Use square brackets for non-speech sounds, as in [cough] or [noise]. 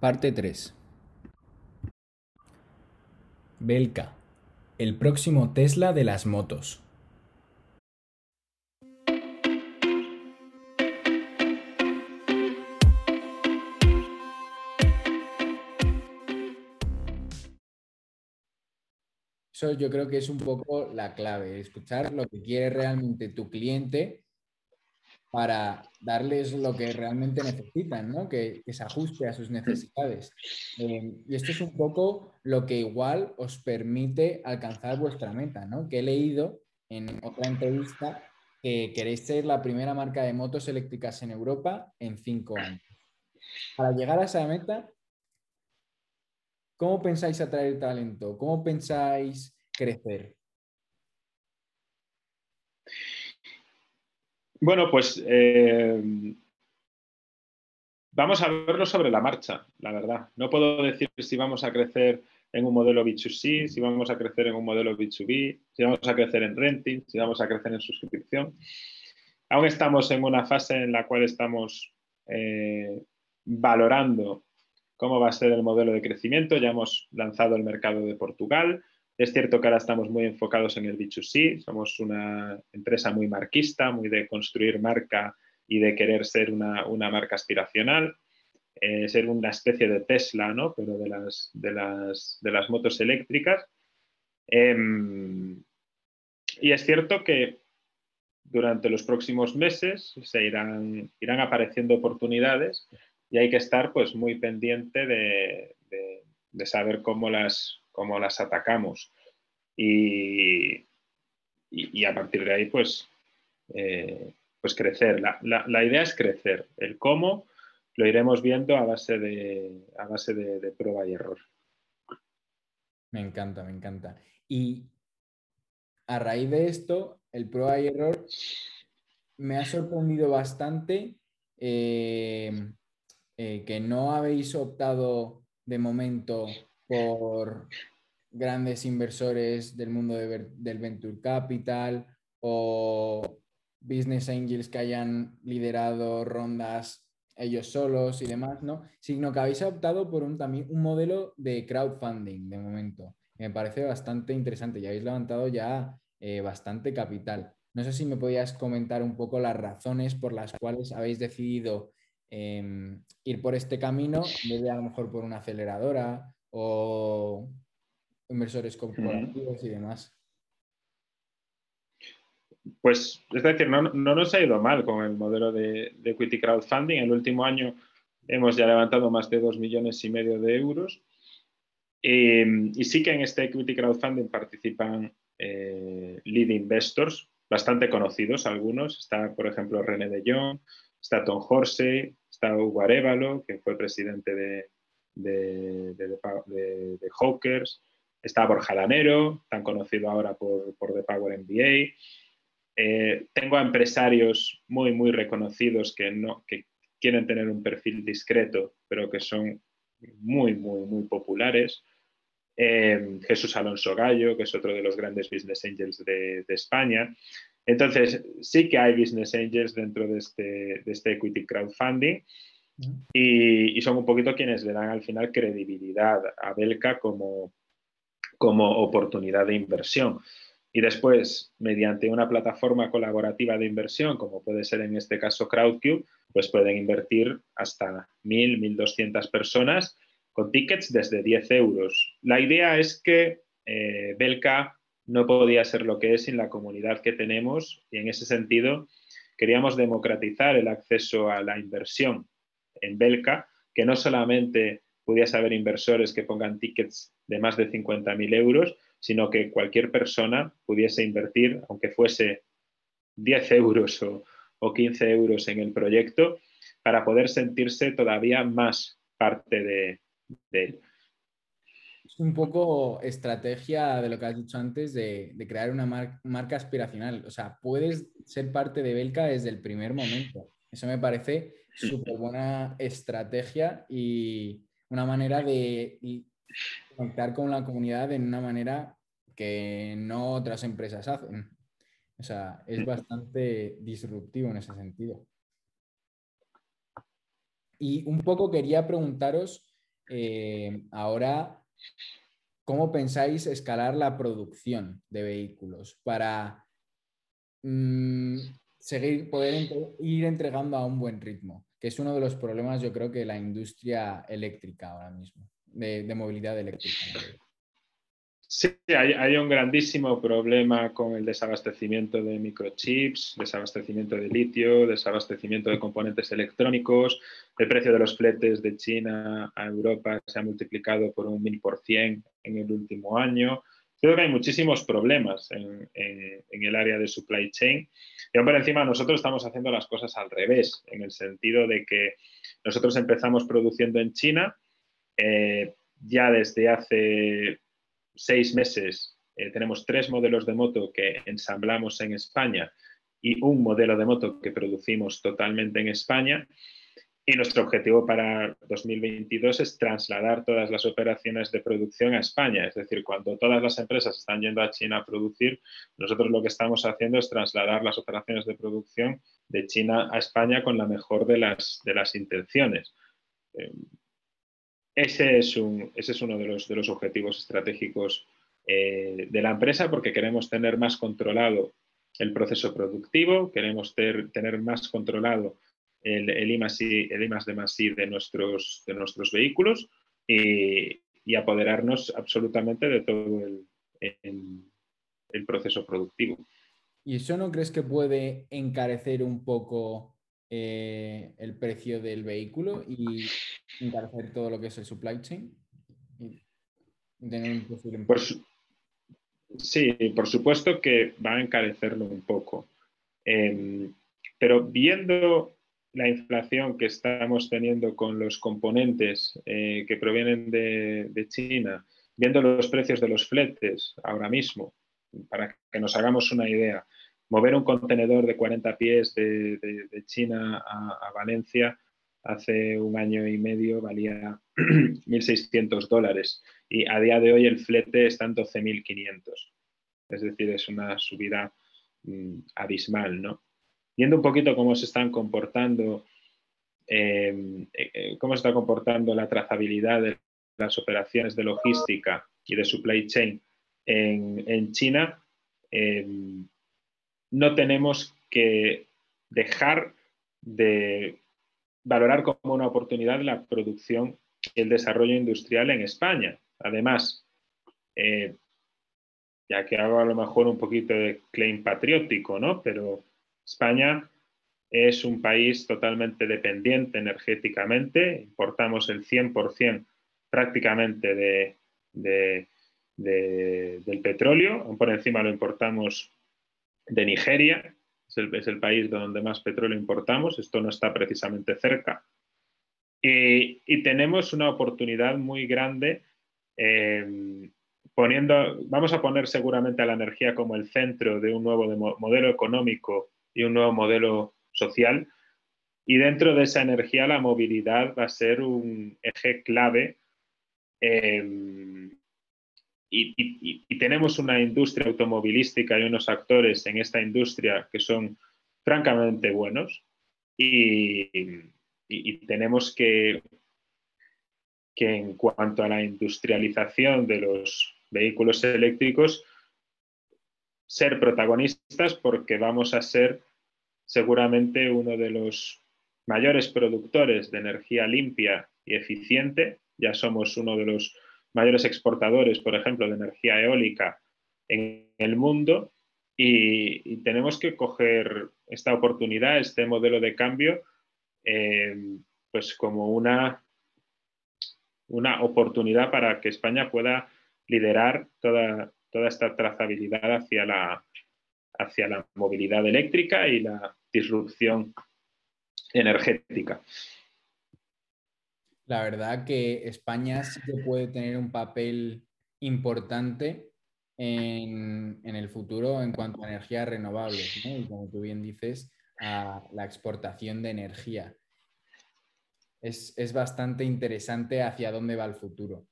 Parte 3. Belka, el próximo Tesla de las motos. Eso yo creo que es un poco la clave, escuchar lo que quiere realmente tu cliente para darles lo que realmente necesitan, ¿no? que, se ajuste a sus necesidades. Eh, y esto es un poco lo que igual os permite alcanzar vuestra meta, ¿no? que he leído en otra entrevista que queréis ser la primera marca de motos eléctricas en Europa en cinco años. Para llegar a esa meta, ¿cómo pensáis atraer talento? ¿Cómo pensáis crecer? Bueno, pues eh, vamos a verlo sobre la marcha, la verdad. No puedo decir si vamos a crecer en un modelo B2C, si vamos a crecer en un modelo B2B, si vamos a crecer en renting, si vamos a crecer en suscripción. Aún estamos en una fase en la cual estamos eh, valorando cómo va a ser el modelo de crecimiento. Ya hemos lanzado el mercado de Portugal, es cierto que ahora estamos muy enfocados en el B2C, somos una empresa muy marquista, muy de construir marca y de querer ser una, marca aspiracional, eh, ser una especie de Tesla, ¿no? pero de las, de las, motos eléctricas. Em, y es cierto que durante los próximos meses se irán, irán apareciendo oportunidades y hay que estar pues, muy pendiente de, de saber cómo las, cómo las atacamos. Y, y, a partir de ahí, pues, eh, pues crecer. La, idea es crecer. El cómo lo iremos viendo a base de, a base de, prueba y error. Me encanta, me encanta. Y a raíz de esto, el prueba y error me ha sorprendido bastante eh, eh, que no habéis optado de momento por grandes inversores del mundo del venture capital o business angels que hayan liderado rondas ellos solos y demás, ¿no? Sino que habéis optado por un, también un modelo de crowdfunding de momento. Me parece bastante interesante y habéis levantado ya eh, bastante capital. No sé si me podías comentar un poco las razones por las cuales habéis decidido em, ir por este camino en vez de a lo mejor por una aceleradora o inversores corporativos y demás. Pues es decir, no, nos ha ido mal con el modelo de, equity crowdfunding. El último año hemos ya levantado más de dos millones y medio de euros. y sí que en este equity crowdfunding participan eh, lead investors, bastante conocidos algunos. Está, por ejemplo, René de Jong, está Tom Horsey, está Hugo Arevalo, que fue presidente de, de, de, Hawkers, está Borja tan conocido ahora por, por The Power MBA. Eh, tengo a empresarios muy, muy reconocidos que, no, que quieren tener un perfil discreto, pero que son muy, muy, muy populares. Eh, Jesús Alonso Gallo, que es otro de los grandes business angels de, España. Entonces, sí que hay business angels dentro de este, de este equity crowdfunding y, son un poquito quienes le dan al final credibilidad a Belka como, como oportunidad de inversión. Y después, mediante una plataforma colaborativa de inversión, como puede ser en este caso Crowdcube, pues pueden invertir hasta 1.000, 1.200 personas con tickets desde 10 euros. La idea es que eh, Belka no podía ser lo que es sin la comunidad que tenemos y en ese sentido queríamos democratizar el acceso a la inversión en Belka, que no solamente pudiese haber inversores que pongan tickets de más de 50.000 euros, sino que cualquier persona pudiese invertir, aunque fuese 10 [laughs] euros o, 15 euros en el proyecto, para poder sentirse todavía más parte de, él. Es un poco estrategia de lo que has dicho antes de, crear una marca aspiracional. O sea, puedes ser parte de Belka desde el primer momento. Eso me parece súper buena estrategia y una manera de conectar con la comunidad en una manera que no otras empresas hacen. O sea, es bastante disruptivo en ese sentido. Y un poco quería preguntaros eh, ahora, ¿cómo pensáis escalar la producción de vehículos para mm, seguir, poder ir entregando a un buen ritmo? Que es uno de los problemas, yo creo, que la industria eléctrica ahora mismo, de, de movilidad eléctrica. Sí, hay, un grandísimo problema con el desabastecimiento de microchips, desabastecimiento de litio, desabastecimiento de componentes electrónicos. El precio de los fletes de China a Europa se ha multiplicado por un mil por cien en el último año. Creo que hay muchísimos problemas en, el área de supply chain. Y por encima, nosotros estamos haciendo las cosas al revés, en el sentido de que nosotros empezamos produciendo en China. Eh, ya desde hace seis meses eh, tenemos tres modelos de moto que ensamblamos en España y un modelo de moto que producimos totalmente en España. Y nuestro objetivo para 2022 es trasladar todas las operaciones de producción a España. Es decir, cuando todas las empresas están yendo a China a producir, nosotros lo que estamos haciendo es trasladar las operaciones de producción de China a España con la mejor de las, de las intenciones. Eh, ese es, ese es uno de los, de los objetivos estratégicos eh, de la empresa porque queremos tener más controlado el proceso productivo, queremos tener más controlado el, el, I el de más de nuestros, de nuestros vehículos y, apoderarnos absolutamente de todo el, el proceso productivo. ¿Y eso no crees que puede encarecer un poco eh, el precio del vehículo y encarecer todo lo que es el supply chain? sí, por supuesto que va a encarecerlo un poco. Em, pero viendo la inflación que estamos teniendo con los componentes eh, que provienen de, China, viendo los precios de los fletes ahora mismo, para que nos hagamos una idea, mover un contenedor de 40 pies de, China a, Valencia hace un año y medio valía [clears throat] 1.600 dólares y a día de hoy el flete está en 12.500. Es decir, es una subida mm, abismal, ¿no? Viendo un poquito cómo se están comportando, eh, eh, cómo se está comportando la trazabilidad de las operaciones de logística y de supply chain en, China, em, no tenemos que dejar de valorar como una oportunidad la producción y el desarrollo industrial en España. Además, eh, ya que hago a lo mejor un poquito de claim patriótico, ¿no? Pero España es un país totalmente dependiente energéticamente, importamos el 100% prácticamente de, del petróleo, por encima lo importamos de Nigeria, es el, país donde más petróleo importamos, esto no está precisamente cerca. Y, tenemos una oportunidad muy grande eh, poniendo, vamos a poner seguramente a la energía como el centro de un nuevo modelo económico y un nuevo modelo social. Y dentro de esa energía la movilidad va a ser un eje clave eh, y, tenemos una industria automovilística y unos actores en esta industria que son francamente buenos y, tenemos que, que en cuanto a la industrialización de los vehículos eléctricos, ser protagonistas porque vamos a ser seguramente uno de los mayores productores de energía limpia y eficiente. Ya somos uno de los mayores exportadores, por ejemplo, de energía eólica en el mundo y, tenemos que coger esta oportunidad, este modelo de cambio, eh, pues como una, una oportunidad para que España pueda liderar toda, toda esta trazabilidad hacia la, hacia la movilidad eléctrica y la disrupción energética. La verdad que España sí que puede tener un papel importante en, el futuro en cuanto a energías renovables, y como tú bien dices, a la exportación de energía. Es, bastante interesante hacia dónde va el futuro.